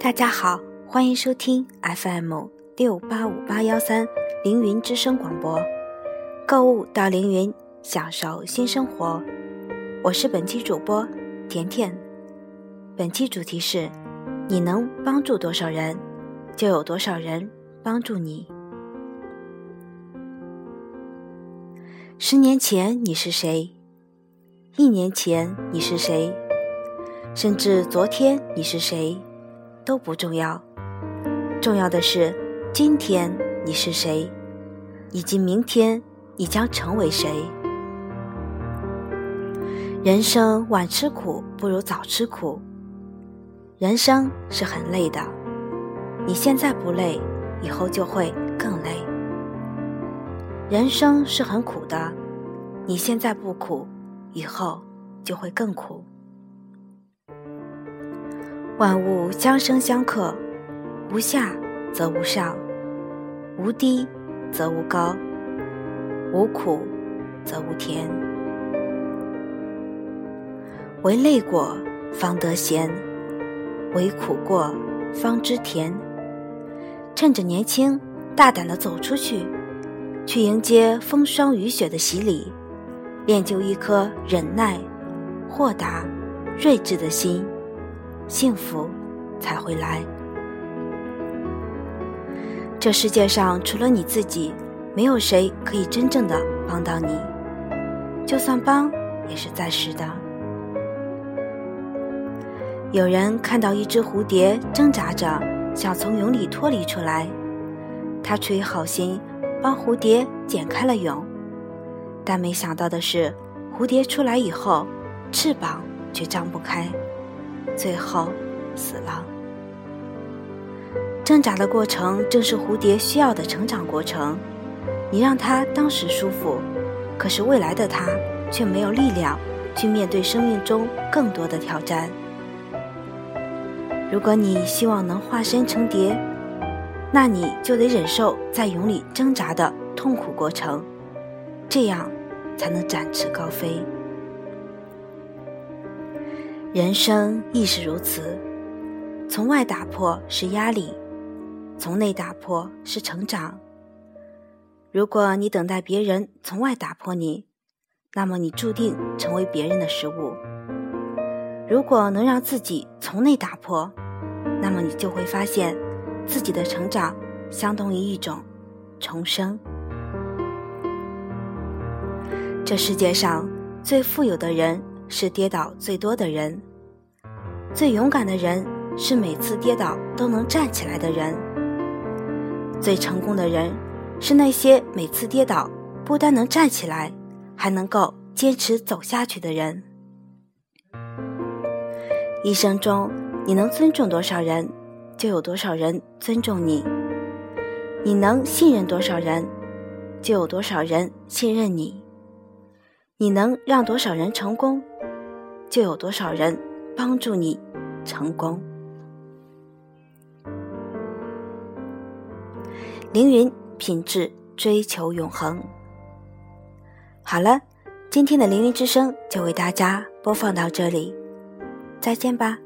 大家好，欢迎收听 FM 六八五八幺三凌云之声广播，购物到凌云，享受新生活。我是本期主播甜甜，本期主题是：你能帮助多少人，就有多少人帮助你。十年前你是谁？一年前你是谁？甚至昨天你是谁？都不重要，重要的是今天你是谁，以及明天你将成为谁。人生晚吃苦不如早吃苦，人生是很累的，你现在不累，以后就会更累。人生是很苦的，你现在不苦，以后就会更苦。万物相生相克，无下则无上，无低则无高，无苦则无甜。唯累过方得闲，唯苦过方知甜。趁着年轻，大胆的走出去，去迎接风霜雨雪的洗礼，练就一颗忍耐、豁达、睿智的心。幸福才会来。这世界上除了你自己，没有谁可以真正的帮到你。就算帮，也是暂时的。有人看到一只蝴蝶挣扎着想从蛹里脱离出来，他出于好心帮蝴蝶剪开了蛹，但没想到的是，蝴蝶出来以后，翅膀却张不开。最后死了。挣扎的过程正是蝴蝶需要的成长过程。你让它当时舒服，可是未来的它却没有力量去面对生命中更多的挑战。如果你希望能化身成蝶，那你就得忍受在蛹里挣扎的痛苦过程，这样才能展翅高飞。人生亦是如此，从外打破是压力，从内打破是成长。如果你等待别人从外打破你，那么你注定成为别人的食物。如果能让自己从内打破，那么你就会发现，自己的成长相当于一种重生。这世界上最富有的人。是跌倒最多的人，最勇敢的人是每次跌倒都能站起来的人。最成功的人是那些每次跌倒不但能站起来，还能够坚持走下去的人。一生中，你能尊重多少人，就有多少人尊重你；你能信任多少人，就有多少人信任你；你能让多少人成功。就有多少人帮助你成功？凌云品质追求永恒。好了，今天的凌云之声就为大家播放到这里，再见吧。